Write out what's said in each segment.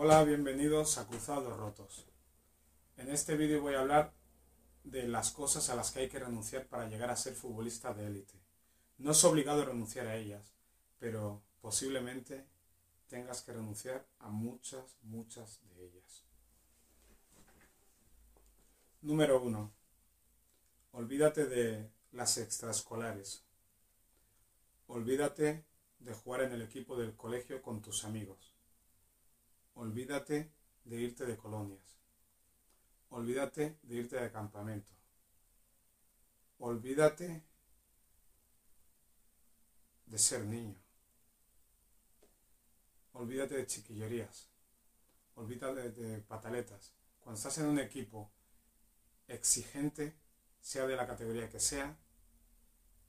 Hola, bienvenidos a Cruzados Rotos. En este vídeo voy a hablar de las cosas a las que hay que renunciar para llegar a ser futbolista de élite. No es obligado renunciar a ellas, pero posiblemente tengas que renunciar a muchas, muchas de ellas. Número 1. Olvídate de las extraescolares. Olvídate de jugar en el equipo del colegio con tus amigos. Olvídate de irte de colonias. Olvídate de irte de campamento. Olvídate de ser niño. Olvídate de chiquillerías. Olvídate de pataletas. Cuando estás en un equipo exigente, sea de la categoría que sea,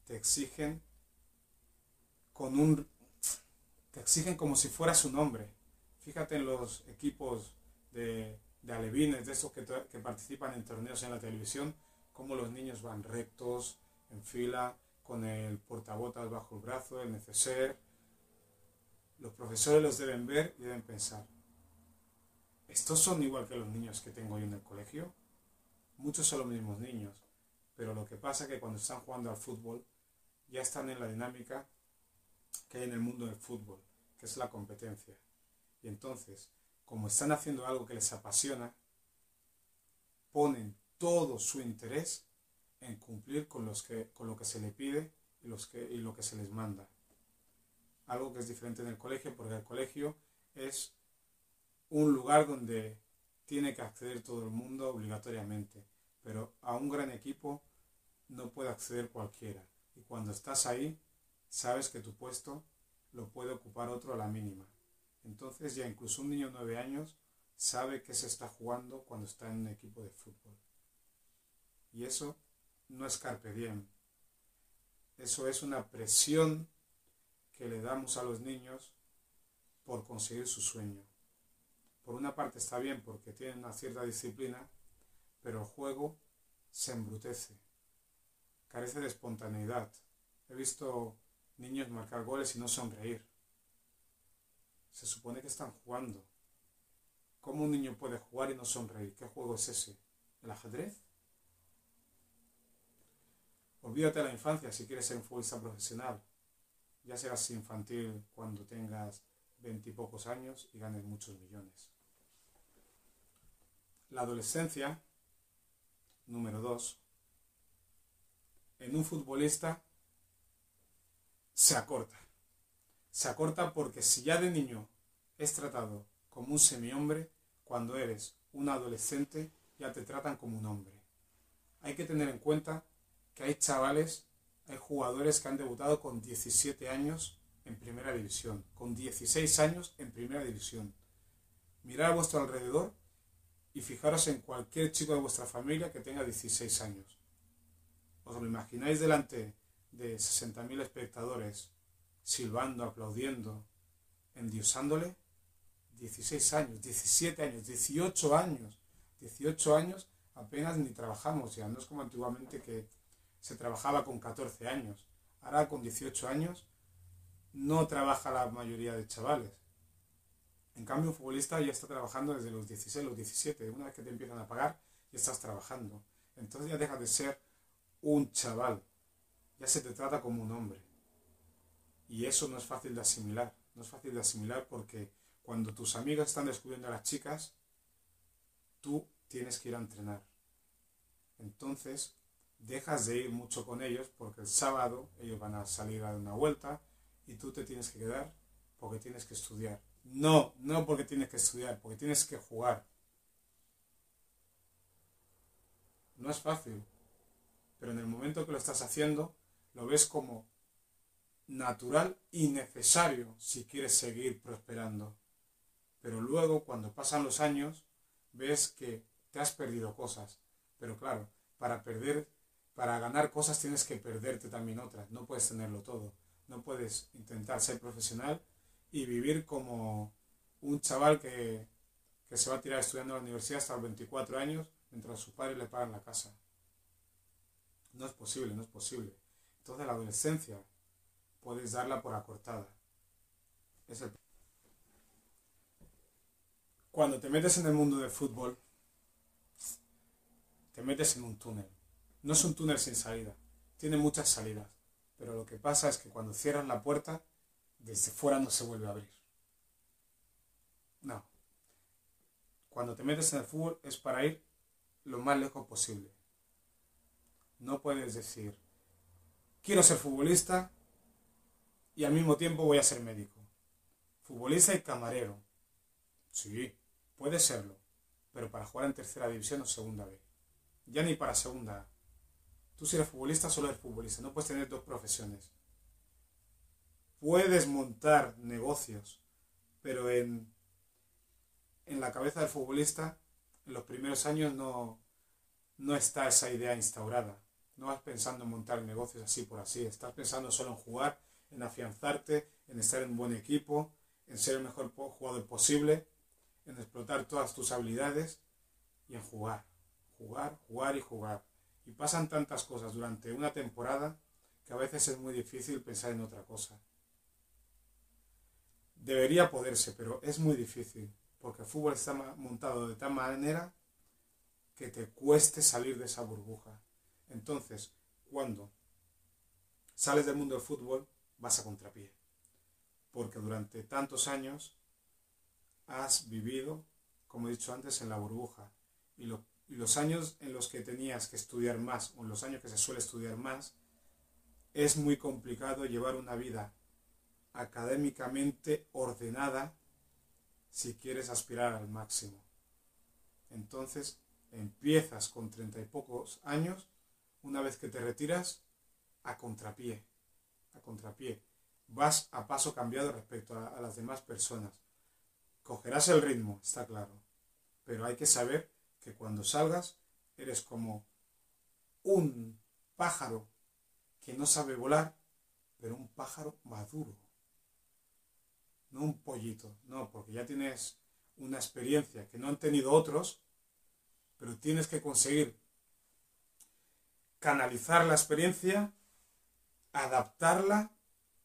te exigen con un te exigen como si fueras un hombre. Fíjate en los equipos de, alevines, de esos que, que participan en torneos en la televisión, cómo los niños van rectos, en fila, con el portabotas bajo el brazo, el neceser. Los profesores los deben ver y deben pensar, ¿estos son igual que los niños que tengo yo en el colegio? Muchos son los mismos niños, pero lo que pasa es que cuando están jugando al fútbol ya están en la dinámica que hay en el mundo del fútbol, que es la competencia. Y entonces, como están haciendo algo que les apasiona, ponen todo su interés en cumplir con, los que, con lo que se le pide y, los que, y lo que se les manda. Algo que es diferente en el colegio, porque el colegio es un lugar donde tiene que acceder todo el mundo obligatoriamente, pero a un gran equipo no puede acceder cualquiera. Y cuando estás ahí, sabes que tu puesto lo puede ocupar otro a la mínima. Entonces ya incluso un niño de 9 años sabe que se está jugando cuando está en un equipo de fútbol. Y eso no es carpe diem. Eso es una presión que le damos a los niños por conseguir su sueño. Por una parte está bien porque tienen una cierta disciplina, pero el juego se embrutece, carece de espontaneidad. He visto niños marcar goles y no sonreír. Se supone que están jugando. ¿Cómo un niño puede jugar y no sonreír? ¿Qué juego es ese? ¿El ajedrez? Olvídate de la infancia si quieres ser un futbolista profesional. Ya serás infantil cuando tengas veintipocos años y ganes muchos millones. La adolescencia, número dos, en un futbolista se acorta. Se acorta porque si ya de niño es tratado como un semi-hombre, cuando eres un adolescente ya te tratan como un hombre. Hay que tener en cuenta que hay chavales, hay jugadores que han debutado con 17 años en primera división, con 16 años en primera división. Mirad a vuestro alrededor y fijaros en cualquier chico de vuestra familia que tenga 16 años. ¿Os lo imagináis delante de 60.000 espectadores silbando, aplaudiendo, endiosándole, 16 años, 17 años, 18 años, 18 años apenas ni trabajamos ya, no es como antiguamente que se trabajaba con 14 años, ahora con 18 años no trabaja la mayoría de chavales. En cambio, un futbolista ya está trabajando desde los 16, los 17. Una vez que te empiezan a pagar, ya estás trabajando. Entonces ya deja de ser un chaval ya se te trata como un hombre. Y eso no es fácil de asimilar. No es fácil de asimilar porque cuando tus amigas están descubriendo a las chicas, tú tienes que ir a entrenar. Entonces, dejas de ir mucho con ellos porque el sábado ellos van a salir a dar una vuelta y tú te tienes que quedar porque tienes que estudiar. No, no porque tienes que estudiar, porque tienes que jugar. No es fácil, pero en el momento que lo estás haciendo, lo ves como natural y necesario si quieres seguir prosperando. Pero luego, cuando pasan los años, ves que te has perdido cosas. Pero claro, para perder, para ganar cosas tienes que perderte también otras. No puedes tenerlo todo. No puedes intentar ser profesional y vivir como un chaval que, que se va a tirar estudiando en la universidad hasta los 24 años mientras sus padres le pagan la casa. No es posible, no es posible. Entonces la adolescencia puedes darla por acortada. Cuando te metes en el mundo del fútbol, te metes en un túnel. No es un túnel sin salida, tiene muchas salidas, pero lo que pasa es que cuando cierras la puerta, desde fuera no se vuelve a abrir. No. Cuando te metes en el fútbol es para ir lo más lejos posible. No puedes decir, quiero ser futbolista y al mismo tiempo voy a ser médico. Futbolista y camarero. Sí, puede serlo, pero para jugar en tercera división o segunda B. Ya ni para segunda A. Tú si eres futbolista, solo eres futbolista. No puedes tener dos profesiones. Puedes montar negocios, pero en, en la cabeza del futbolista, en los primeros años no, no está esa idea instaurada. No vas pensando en montar negocios así por así. Estás pensando solo en jugar, en afianzarte, en estar en buen equipo, en ser el mejor jugador posible, en explotar todas tus habilidades y en jugar. Jugar, jugar y jugar. Y pasan tantas cosas durante una temporada que a veces es muy difícil pensar en otra cosa. Debería poderse, pero es muy difícil, porque el fútbol está montado de tal manera que te cueste salir de esa burbuja. Entonces, cuando sales del mundo del fútbol, vas a contrapié. Porque durante tantos años has vivido, como he dicho antes, en la burbuja. Y lo y los años en los que tenías que estudiar más o en los años que se suele estudiar más, es muy complicado llevar una vida académicamente ordenada si quieres aspirar al máximo. Entonces empiezas con treinta y pocos años, una vez que te retiras, a contrapié, a contrapié. Vas a paso cambiado respecto a, a las demás personas. Cogerás el ritmo, está claro, pero hay que saber que cuando salgas eres como un pájaro que no sabe volar, pero un pájaro maduro. No un pollito, no, porque ya tienes una experiencia que no han tenido otros, pero tienes que conseguir canalizar la experiencia, adaptarla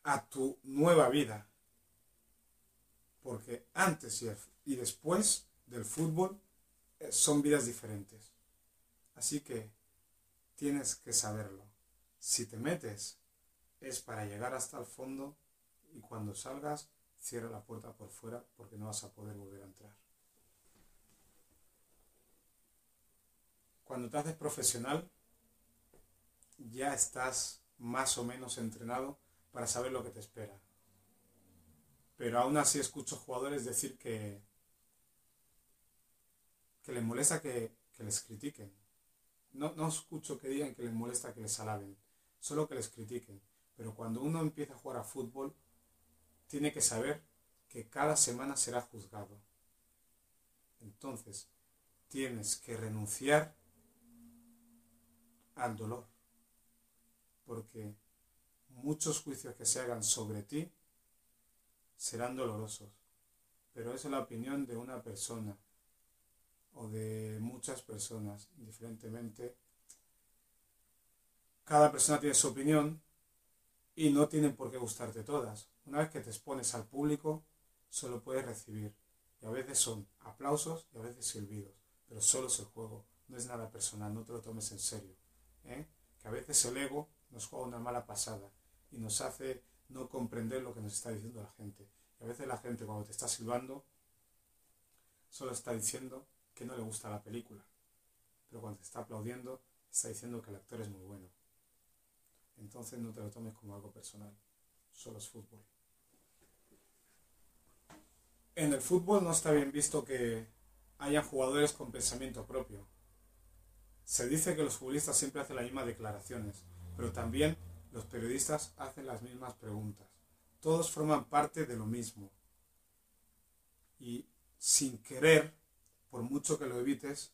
a tu nueva vida. Porque antes y después del fútbol son vidas diferentes. Así que tienes que saberlo. Si te metes es para llegar hasta el fondo y cuando salgas cierra la puerta por fuera porque no vas a poder volver a entrar. Cuando te haces profesional ya estás más o menos entrenado para saber lo que te espera. Pero aún así escucho jugadores decir que que les molesta que, les critiquen. No, no escucho que digan que les molesta que les alaben, solo que les critiquen. Pero cuando uno empieza a jugar a fútbol, tiene que saber que cada semana será juzgado. Entonces, tienes que renunciar al dolor. Porque muchos juicios que se hagan sobre ti serán dolorosos. Pero es la opinión de una persona o de muchas personas, diferentemente. Cada persona tiene su opinión y no tienen por qué gustarte todas. Una vez que te expones al público, solo puedes recibir. Y a veces son aplausos y a veces silbidos. Pero solo es el juego, no es nada personal, no te lo tomes en serio. ¿eh? Que a veces el ego nos juega una mala pasada y nos hace no comprender lo que nos está diciendo la gente. Y a veces la gente cuando te está silbando solo está diciendo que no le gusta la película, pero cuando te está aplaudiendo está diciendo que el actor es muy bueno. Entonces no te lo tomes como algo personal, solo es fútbol. En el fútbol no está bien visto que hayan jugadores con pensamiento propio. Se dice que los futbolistas siempre hacen las mismas declaraciones, pero también los periodistas hacen las mismas preguntas. Todos forman parte de lo mismo. Y sin querer por mucho que lo evites,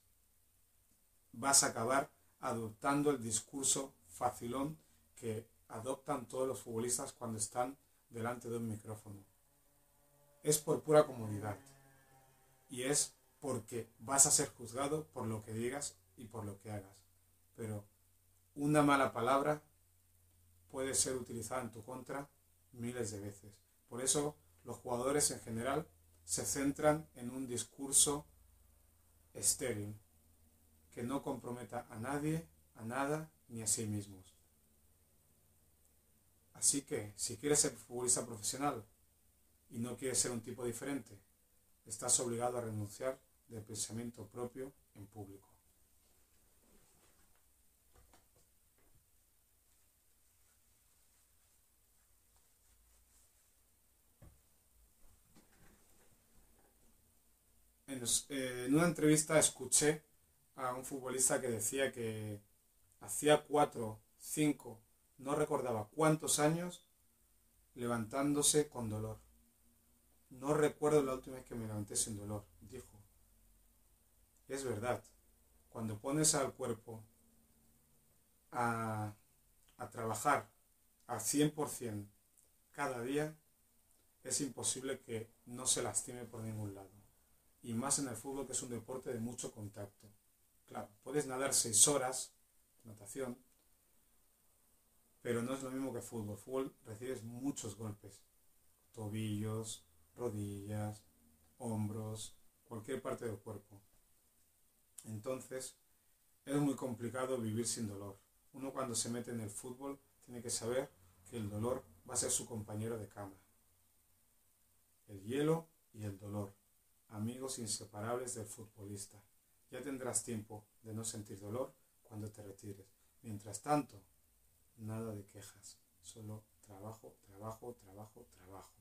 vas a acabar adoptando el discurso facilón que adoptan todos los futbolistas cuando están delante de un micrófono. Es por pura comodidad. Y es porque vas a ser juzgado por lo que digas y por lo que hagas. Pero una mala palabra puede ser utilizada en tu contra miles de veces. Por eso los jugadores en general se centran en un discurso estéril que no comprometa a nadie, a nada ni a sí mismos. Así que, si quieres ser futbolista profesional y no quieres ser un tipo diferente, estás obligado a renunciar del pensamiento propio en público. Eh, en, una entrevista escuché a un futbolista que decía que hacía cuatro, cinco, no recordaba cuántos años levantándose con dolor. No recuerdo la última vez que me levanté sin dolor, dijo. Es verdad, cuando pones al cuerpo a, a trabajar al 100% cada día, es imposible que no se lastime por ningún lado y más en el fútbol que es un deporte de mucho contacto. Claro, puedes nadar seis horas, natación, pero no es lo mismo que fútbol. Fútbol recibes muchos golpes, tobillos, rodillas, hombros, cualquier parte del cuerpo. Entonces, es muy complicado vivir sin dolor. Uno cuando se mete en el fútbol tiene que saber que el dolor va a ser su compañero de cama. El hielo y el dolor amigos inseparables del futbolista. Ya tendrás tiempo de no sentir dolor cuando te retires. Mientras tanto, nada de quejas, solo trabajo, trabajo, trabajo, trabajo.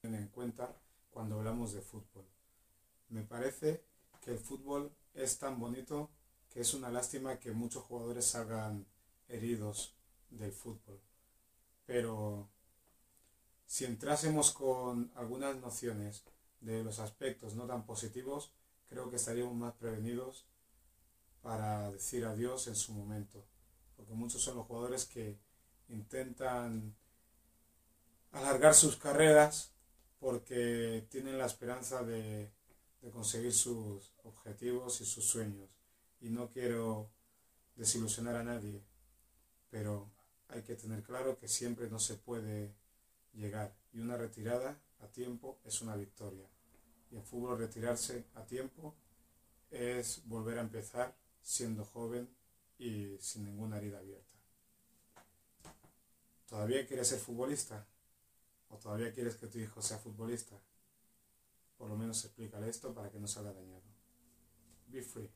Ten en cuenta cuando hablamos de fútbol. Me parece que el fútbol es tan bonito que es una lástima que muchos jugadores salgan heridos del fútbol. Pero si entrásemos con algunas nociones de los aspectos no tan positivos, creo que estaríamos más prevenidos para decir adiós en su momento. Porque muchos son los jugadores que intentan alargar sus carreras porque tienen la esperanza de, de conseguir sus objetivos y sus sueños. Y no quiero desilusionar a nadie, pero hay que tener claro que siempre no se puede llegar y una retirada a tiempo es una victoria. Y en fútbol retirarse a tiempo es volver a empezar siendo joven y sin ninguna herida abierta. ¿Todavía quieres ser futbolista? ¿O todavía quieres que tu hijo sea futbolista? Por lo menos explícale esto para que no salga dañado. Be free.